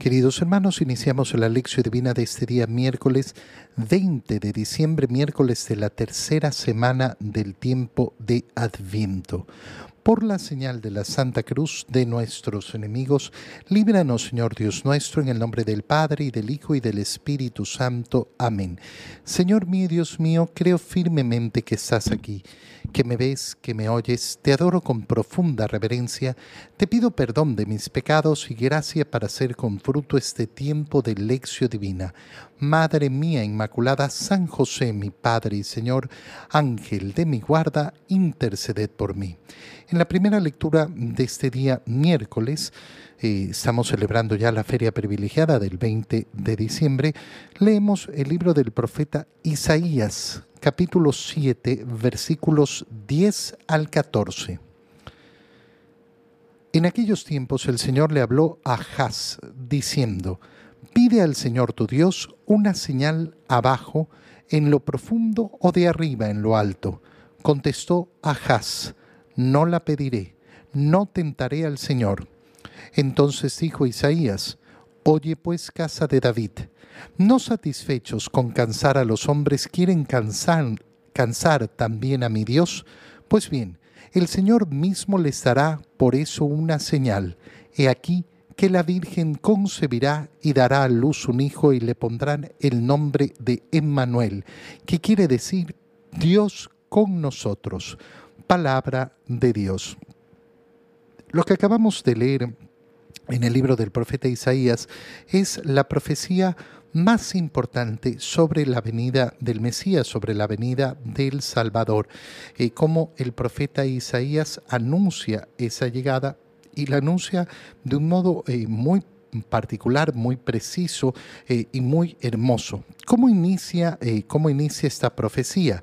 Queridos hermanos, iniciamos la lección divina de este día miércoles 20 de diciembre, miércoles de la tercera semana del tiempo de Adviento. Por la señal de la Santa Cruz de nuestros enemigos, líbranos, Señor Dios nuestro, en el nombre del Padre, y del Hijo, y del Espíritu Santo. Amén. Señor mío, Dios mío, creo firmemente que estás aquí, que me ves, que me oyes, te adoro con profunda reverencia, te pido perdón de mis pecados y gracia para hacer con fruto este tiempo de lección divina. Madre mía Inmaculada, San José, mi Padre y Señor, Ángel de mi guarda, interceded por mí. En la primera lectura de este día miércoles, eh, estamos celebrando ya la feria privilegiada del 20 de diciembre, leemos el libro del profeta Isaías, capítulo 7, versículos 10 al 14. En aquellos tiempos el Señor le habló a Haz, diciendo, Pide al Señor tu Dios una señal abajo, en lo profundo o de arriba en lo alto. Contestó Ahaz, no la pediré, no tentaré al Señor. Entonces dijo Isaías, Oye pues casa de David, no satisfechos con cansar a los hombres, quieren cansar, cansar también a mi Dios. Pues bien, el Señor mismo les dará por eso una señal. He aquí, que la Virgen concebirá y dará a luz un hijo y le pondrán el nombre de Emmanuel, que quiere decir Dios con nosotros, palabra de Dios. Lo que acabamos de leer en el libro del profeta Isaías es la profecía más importante sobre la venida del Mesías, sobre la venida del Salvador, eh, cómo el profeta Isaías anuncia esa llegada y la anuncia de un modo eh, muy particular, muy preciso eh, y muy hermoso. ¿Cómo inicia, eh, cómo inicia esta profecía?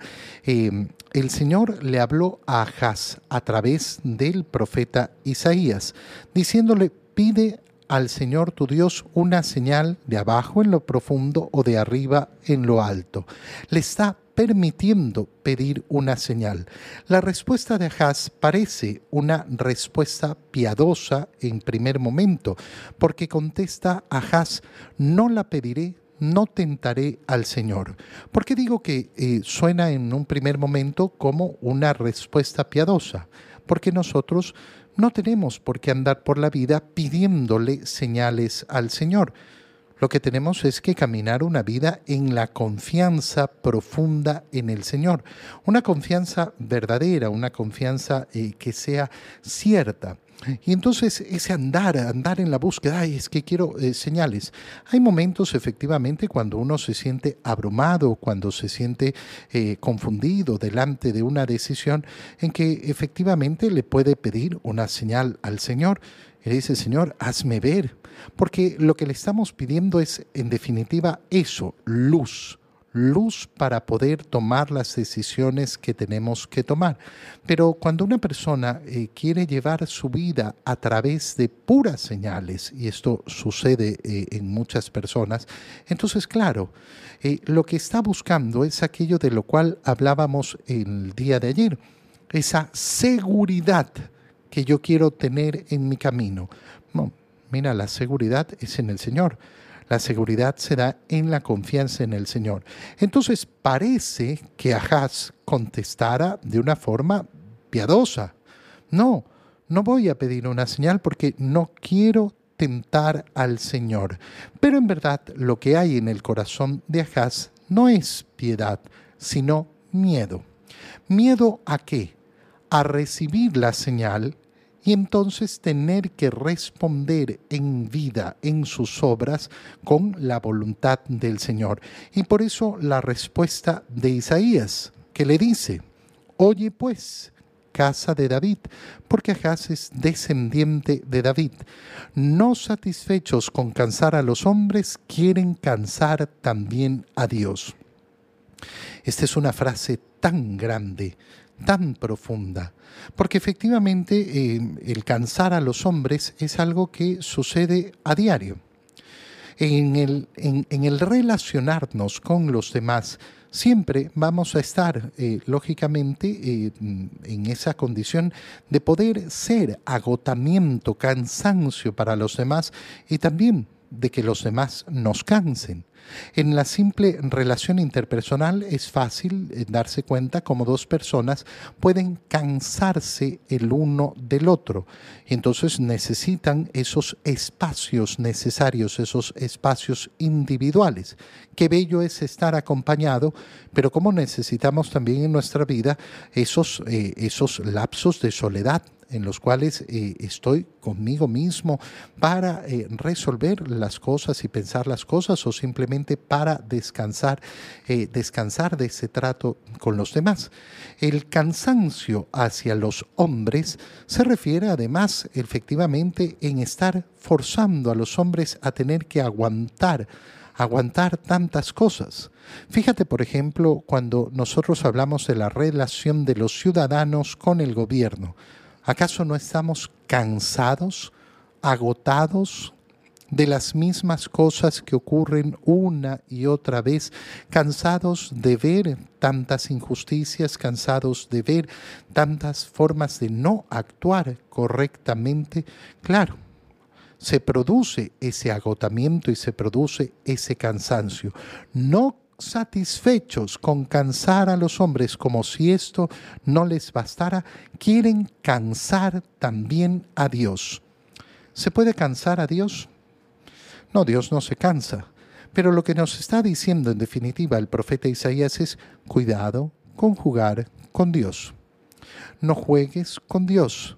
el Señor le habló a Ahaz a través del profeta Isaías, diciéndole, pide al Señor tu Dios una señal de abajo en lo profundo o de arriba en lo alto. Le está permitiendo pedir una señal. La respuesta de Ahaz parece una respuesta piadosa en primer momento, porque contesta Ahaz, no la pediré, no tentaré al Señor. ¿Por qué digo que eh, suena en un primer momento como una respuesta piadosa? Porque nosotros no tenemos por qué andar por la vida pidiéndole señales al Señor. Lo que tenemos es que caminar una vida en la confianza profunda en el Señor, una confianza verdadera, una confianza eh, que sea cierta. Y entonces ese andar, andar en la búsqueda, ay, es que quiero eh, señales. Hay momentos efectivamente cuando uno se siente abrumado, cuando se siente eh, confundido delante de una decisión en que efectivamente le puede pedir una señal al Señor. Y dice, Señor, hazme ver. Porque lo que le estamos pidiendo es, en definitiva, eso, luz luz para poder tomar las decisiones que tenemos que tomar. Pero cuando una persona eh, quiere llevar su vida a través de puras señales, y esto sucede eh, en muchas personas, entonces claro, eh, lo que está buscando es aquello de lo cual hablábamos el día de ayer, esa seguridad que yo quiero tener en mi camino. mira, la seguridad es en el Señor. La seguridad se da en la confianza en el Señor. Entonces parece que Ahaz contestara de una forma piadosa. No, no voy a pedir una señal porque no quiero tentar al Señor. Pero en verdad lo que hay en el corazón de Ahaz no es piedad, sino miedo. ¿Miedo a qué? A recibir la señal y entonces tener que responder en vida, en sus obras, con la voluntad del Señor. Y por eso la respuesta de Isaías, que le dice, oye pues, casa de David, porque Ahaz es descendiente de David. No satisfechos con cansar a los hombres, quieren cansar también a Dios. Esta es una frase tan grande, tan profunda, porque efectivamente eh, el cansar a los hombres es algo que sucede a diario. En el, en, el relacionarnos con los demás, siempre vamos a estar, eh, lógicamente, eh, en esa condición de poder ser agotamiento, cansancio para los demás y también de que los demás nos cansen. En la simple relación interpersonal es fácil eh, darse cuenta cómo dos personas pueden cansarse el uno del otro. Entonces necesitan esos espacios necesarios, esos espacios individuales. Qué bello es estar acompañado, pero cómo necesitamos también en nuestra vida esos, eh, esos lapsos de soledad en los cuales eh, estoy conmigo mismo para eh, resolver las cosas y pensar las cosas o simplemente para descansar, eh, descansar de ese trato con los demás. El cansancio hacia los hombres se refiere además efectivamente en estar forzando a los hombres a tener que aguantar aguantar tantas cosas. Fíjate, por ejemplo, cuando nosotros hablamos de la relación de los ciudadanos con el gobierno. ¿Acaso no estamos cansados, agotados de las mismas cosas que ocurren una y otra vez, cansados de ver tantas injusticias, cansados de ver tantas formas de no actuar correctamente? Claro, se produce ese agotamiento y se produce ese cansancio. No satisfechos con cansar a los hombres como si esto no les bastara, quieren cansar también a Dios. ¿Se puede cansar a Dios? No, Dios no se cansa. Pero lo que nos está diciendo en definitiva el profeta Isaías es cuidado con jugar con Dios. No juegues con Dios.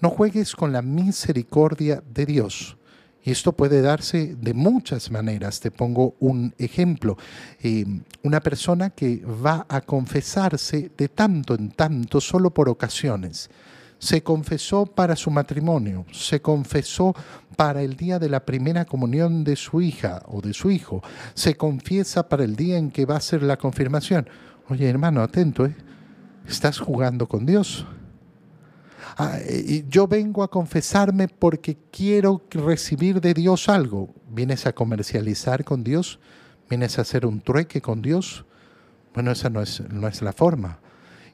No juegues con la misericordia de Dios. Y esto puede darse de muchas maneras. Te pongo un ejemplo. Eh, una persona que va a confesarse de tanto en tanto solo por ocasiones. Se confesó para su matrimonio, se confesó para el día de la primera comunión de su hija o de su hijo, se confiesa para el día en que va a ser la confirmación. Oye, hermano, atento, ¿eh? Estás jugando con Dios. Ah, yo vengo a confesarme porque quiero recibir de Dios algo. ¿Vienes a comercializar con Dios? ¿Vienes a hacer un trueque con Dios? Bueno, esa no es, no es la forma.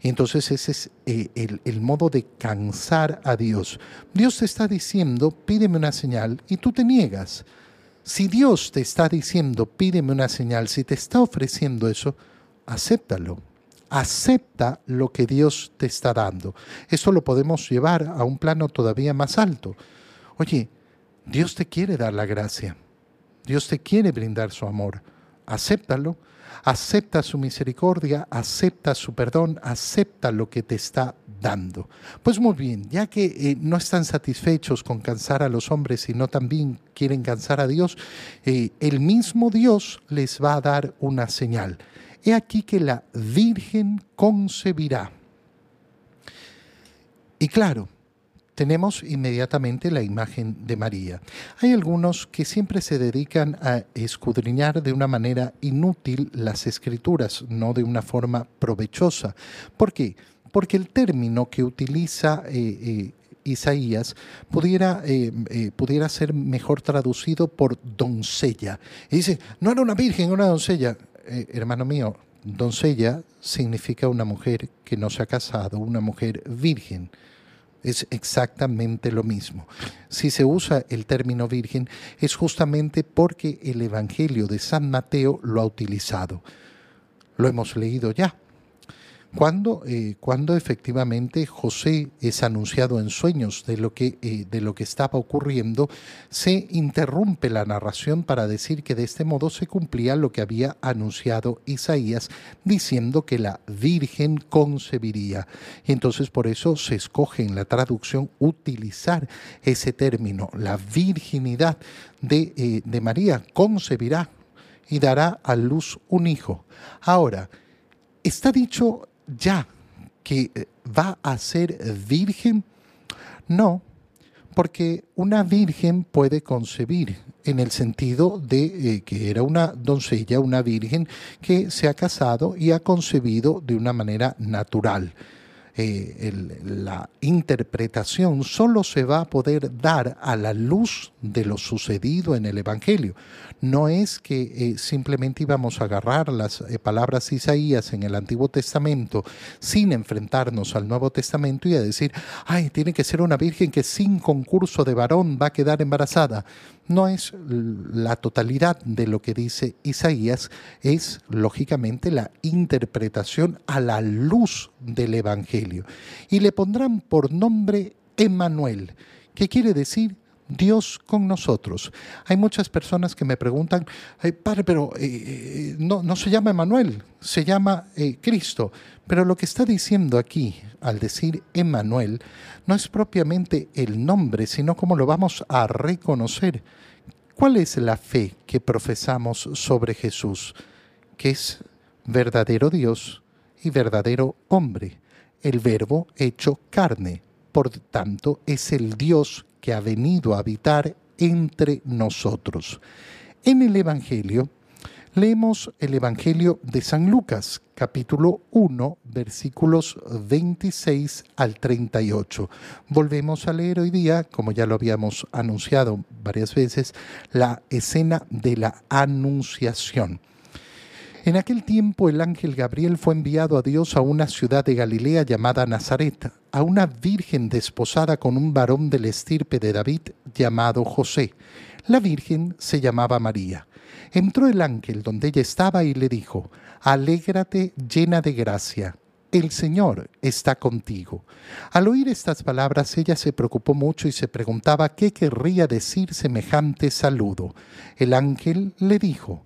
Y entonces ese es eh, el, el, modo de cansar a Dios. Dios te está diciendo, pídeme una señal, y tú te niegas. Si Dios te está diciendo, pídeme una señal, si te está ofreciendo eso, acéptalo acepta lo que Dios te está dando. Eso lo podemos llevar a un plano todavía más alto. Oye, Dios te quiere dar la gracia. Dios te quiere brindar su amor. Acéptalo. Acepta su misericordia, acepta su perdón, acepta lo que te está dando. Pues muy bien, ya que eh, no están satisfechos con cansar a los hombres, sino también quieren cansar a Dios, eh, el mismo Dios les va a dar una señal. He aquí que la Virgen concebirá. Y claro, tenemos inmediatamente la imagen de María. Hay algunos que siempre se dedican a escudriñar de una manera inútil las escrituras, no de una forma provechosa. ¿Por qué? Porque el término que utiliza eh, eh, Isaías pudiera, eh, pudiera ser mejor traducido por doncella. Y dice, no era una virgen, era una doncella. Eh, hermano mío, doncella significa una mujer que no se ha casado, una mujer virgen. Es exactamente lo mismo. Si se usa el término virgen es justamente porque el Evangelio de San Mateo lo ha utilizado. Lo hemos leído ya. Cuando, eh, cuando efectivamente José es anunciado en sueños de lo, que, eh, de lo que estaba ocurriendo, se interrumpe la narración para decir que de este modo se cumplía lo que había anunciado Isaías, diciendo que la Virgen concebiría. Y entonces por eso se escoge en la traducción utilizar ese término, la virginidad de, eh, de María, concebirá y dará a luz un hijo. Ahora, está dicho ya que eh, va a ser virgen? No, porque una virgen puede concebir en el sentido de eh, que era una doncella, una virgen que se ha casado y ha concebido de una manera natural. Eh, la interpretación solo se va a poder dar a la luz de lo sucedido en el Evangelio. No es que eh, simplemente íbamos a agarrar las eh, palabras de Isaías en el Antiguo Testamento sin enfrentarnos al Nuevo Testamento y a decir, ay, tiene que ser una virgen que sin concurso de varón va a quedar embarazada. No es la totalidad de lo que dice Isaías, es lógicamente la interpretación a la luz del Evangelio. Y le pondrán por nombre Emmanuel, que quiere decir Dios con nosotros. Hay muchas personas que me preguntan, padre, pero eh, eh, no, se llama Emmanuel, se llama eh, Cristo. Pero lo que está diciendo aquí, al decir Emmanuel, no es propiamente el nombre, sino cómo lo vamos a reconocer. ¿Cuál es la fe que profesamos sobre Jesús? Que es verdadero Dios y verdadero hombre, el verbo hecho carne por tanto es el Dios que ha venido a habitar entre nosotros. En el Evangelio, leemos el Evangelio de San Lucas, capítulo 1, versículos 26 al 38. Volvemos a leer hoy día, como ya lo habíamos anunciado varias veces, la escena de la Anunciación. En aquel tiempo el ángel Gabriel fue enviado a Dios a una ciudad de Galilea llamada Nazaret, a una virgen desposada con un varón del estirpe de David llamado José. La virgen se llamaba María. Entró el ángel donde ella estaba y le dijo, Alégrate llena de gracia, el Señor está contigo. Al oír estas palabras ella se preocupó mucho y se preguntaba qué querría decir semejante saludo. El ángel le dijo,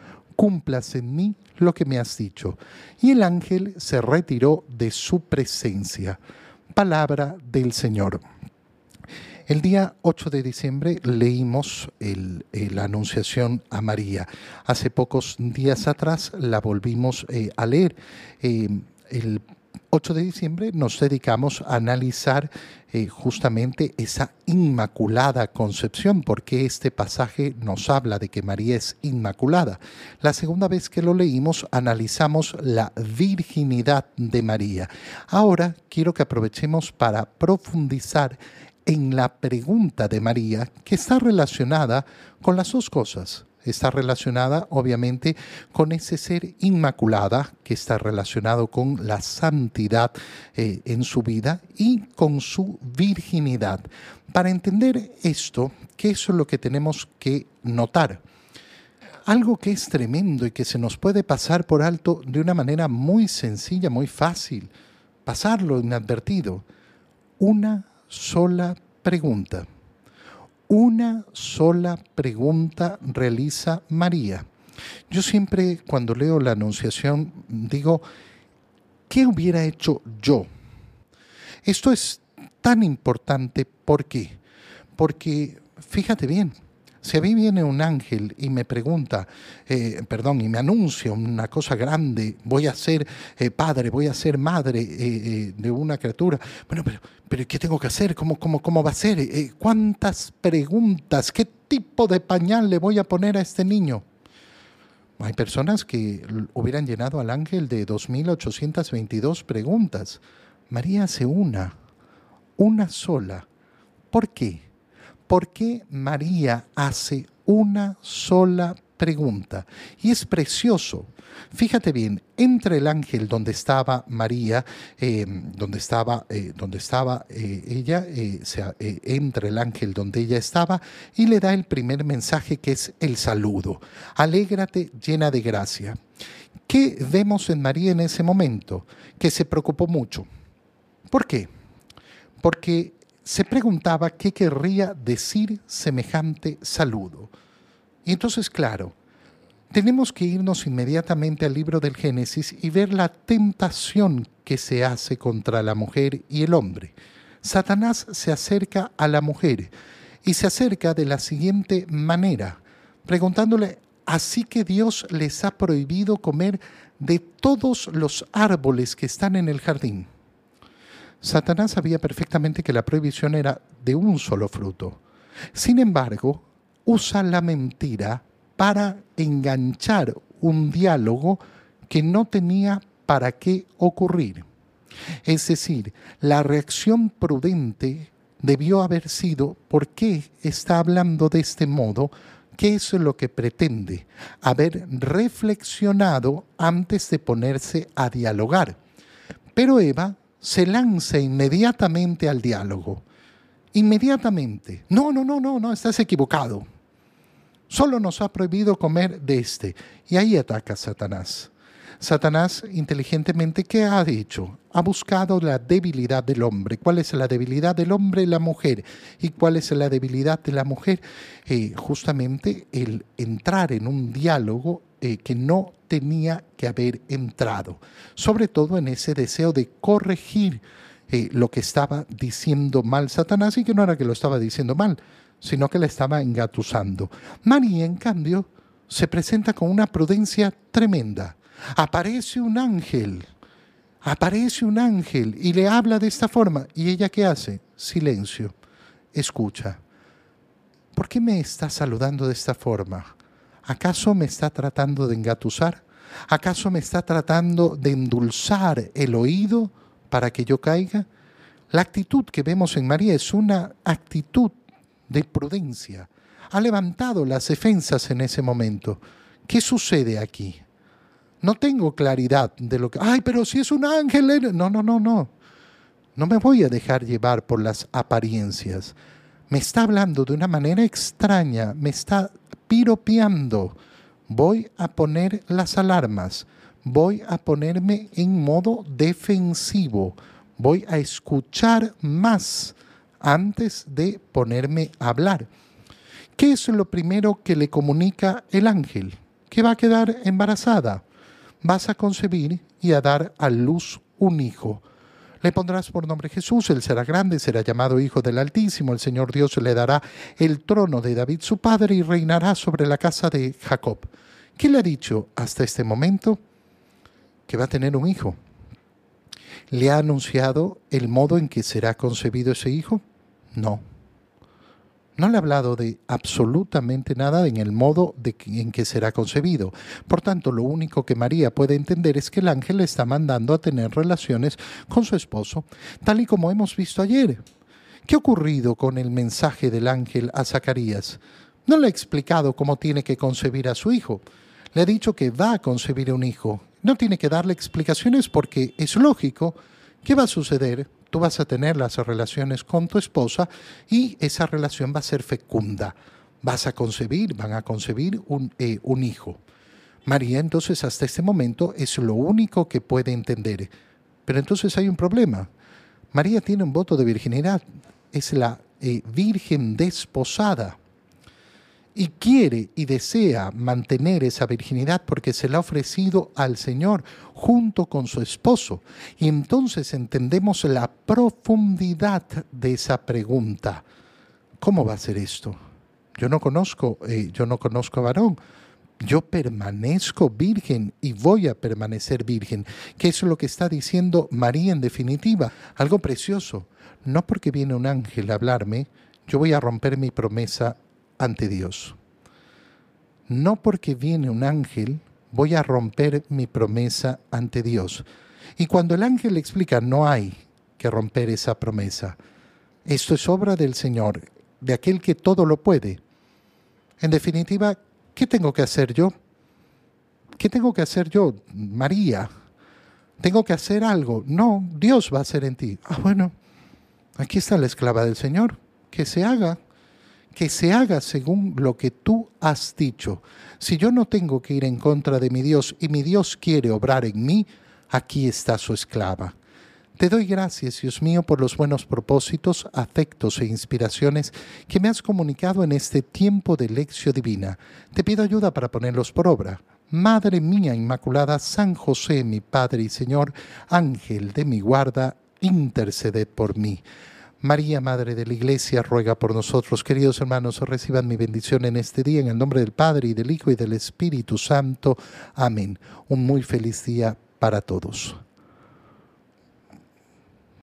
cumplas en mí lo que me has dicho. Y el ángel se retiró de su presencia. Palabra del Señor. El día 8 de diciembre leímos la Anunciación a María. Hace pocos días atrás la volvimos eh, a leer. Eh, el 8 de diciembre nos dedicamos a analizar eh, justamente esa inmaculada concepción, porque este pasaje nos habla de que María es inmaculada. La segunda vez que lo leímos analizamos la virginidad de María. Ahora quiero que aprovechemos para profundizar en la pregunta de María que está relacionada con las dos cosas está relacionada obviamente con ese ser inmaculada que está relacionado con la santidad eh, en su vida y con su virginidad. Para entender esto, ¿qué es lo que tenemos que notar? Algo que es tremendo y que se nos puede pasar por alto de una manera muy sencilla, muy fácil, pasarlo inadvertido. Una sola pregunta. Una sola pregunta realiza María. Yo siempre cuando leo la Anunciación digo, ¿qué hubiera hecho yo? Esto es tan importante, ¿por qué? Porque, fíjate bien, si a mí viene un ángel y me pregunta, eh, perdón, y me anuncia una cosa grande, voy a ser eh, padre, voy a ser madre eh, de una criatura, bueno, pero, pero ¿qué tengo que hacer? ¿Cómo, cómo, cómo va a ser? ¿Cuántas preguntas? ¿Qué tipo de pañal le voy a poner a este niño? Hay personas que hubieran llenado al ángel de 2.822 preguntas. María hace una, una sola. ¿Por qué? ¿Por qué María hace una sola pregunta. Y es precioso. Fíjate bien, entra el ángel donde estaba María, eh, donde estaba, eh, donde estaba eh, ella, entra el ángel donde ella estaba y le da el primer mensaje que es el saludo. Alégrate llena de gracia. ¿Qué vemos en María en ese momento? Que se preocupó mucho. ¿Por qué? Porque se preguntaba qué querría decir semejante saludo. Y entonces, claro, tenemos que irnos inmediatamente al libro del Génesis y ver la tentación que se hace contra la mujer y el hombre. Satanás se acerca a la mujer y se acerca de la siguiente manera, preguntándole, así que Dios les ha prohibido comer de todos los árboles que están en el jardín. Satanás sabía perfectamente que la prohibición era de un solo fruto. Sin embargo, usa la mentira para enganchar un diálogo que no tenía para qué ocurrir. Es decir, la reacción prudente debió haber sido ¿por qué está hablando de este modo? ¿Qué es lo que pretende? Haber reflexionado antes de ponerse a dialogar. Pero Eva se lanza inmediatamente al diálogo. Inmediatamente. No, no, no, no, no, estás equivocado. Solo nos ha prohibido comer de este. Y ahí ataca Satanás. Satanás inteligentemente, ¿qué ha hecho? Ha buscado la debilidad del hombre. ¿Cuál es la debilidad del hombre? La mujer. ¿Y cuál es la debilidad de la mujer? Eh, justamente el entrar en un diálogo eh, que no tenía que haber entrado, sobre todo en ese deseo de corregir eh, lo que estaba diciendo mal Satanás y que no era que lo estaba diciendo mal, sino que le estaba engatusando. María, en cambio, se presenta con una prudencia tremenda. Aparece un ángel, aparece un ángel y le habla de esta forma. ¿Y ella qué hace? Silencio, escucha. ¿Por qué me está saludando de esta forma? ¿Acaso me está tratando de engatusar? ¿Acaso me está tratando de endulzar el oído para que yo caiga? La actitud que vemos en María es una actitud de prudencia. Ha levantado las defensas en ese momento. ¿Qué sucede aquí? No tengo claridad de lo que... Ay, pero si es un ángel... No, no, no, no. No me voy a dejar llevar por las apariencias. Me está hablando de una manera extraña, me está piropeando. Voy a poner las alarmas, voy a ponerme en modo defensivo, voy a escuchar más antes de ponerme a hablar. ¿Qué es lo primero que le comunica el ángel? Que va a quedar embarazada. Vas a concebir y a dar a luz un hijo. Le pondrás por nombre Jesús, él será grande, será llamado Hijo del Altísimo, el Señor Dios le dará el trono de David su padre y reinará sobre la casa de Jacob. ¿Qué le ha dicho hasta este momento? Que va a tener un hijo. ¿Le ha anunciado el modo en que será concebido ese hijo? No. No le ha hablado de absolutamente nada en el modo en que será concebido. Por tanto, lo único que María puede entender es que el ángel le está mandando a tener relaciones con su esposo, tal y como hemos visto ayer. ¿Qué ha ocurrido con el mensaje del ángel a Zacarías? No le ha explicado cómo tiene que concebir a su hijo. Le ha dicho que va a concebir un hijo. No tiene que darle explicaciones porque es lógico. ¿Qué va a suceder? Tú vas a tener las relaciones con tu esposa y esa relación va a ser fecunda. Vas a concebir, van a concebir un, eh, un hijo. María entonces hasta este momento es lo único que puede entender. Pero entonces hay un problema. María tiene un voto de virginidad. Es la eh, virgen desposada y quiere y desea mantener esa virginidad porque se la ha ofrecido al Señor junto con su esposo. Y entonces entendemos la profundidad de esa pregunta. ¿Cómo va a ser esto? Yo no conozco, eh, yo no conozco a varón. Yo permanezco virgen y voy a permanecer virgen. ¿Qué es lo que está diciendo María en definitiva? Algo precioso. No porque viene un ángel a hablarme, yo voy a romper mi promesa ante Dios. No porque viene un ángel voy a romper mi promesa ante Dios. Y cuando el ángel le explica, no hay que romper esa promesa. Esto es obra del Señor, de aquel que todo lo puede. En definitiva, ¿qué tengo que hacer yo? ¿Qué tengo que hacer yo, María? ¿Tengo que hacer algo? No, Dios va a hacer en ti. Ah, bueno, aquí está la esclava del Señor, que se haga, que se haga según lo que tú has dicho. Si yo no tengo que ir en contra de mi Dios y mi Dios quiere obrar en mí, aquí está su esclava. Te doy gracias, Dios mío, por los buenos propósitos, afectos e inspiraciones que me has comunicado en este tiempo de lección divina. Te pido ayuda para ponerlos por obra. Madre mía Inmaculada, San José, mi Padre y Señor, Ángel de mi guarda, interceded por mí. María, Madre de la Iglesia, ruega por nosotros. Queridos hermanos, reciban mi bendición en este día, en el nombre del Padre, y del Hijo, y del Espíritu Santo. Amén. Un muy feliz día para todos.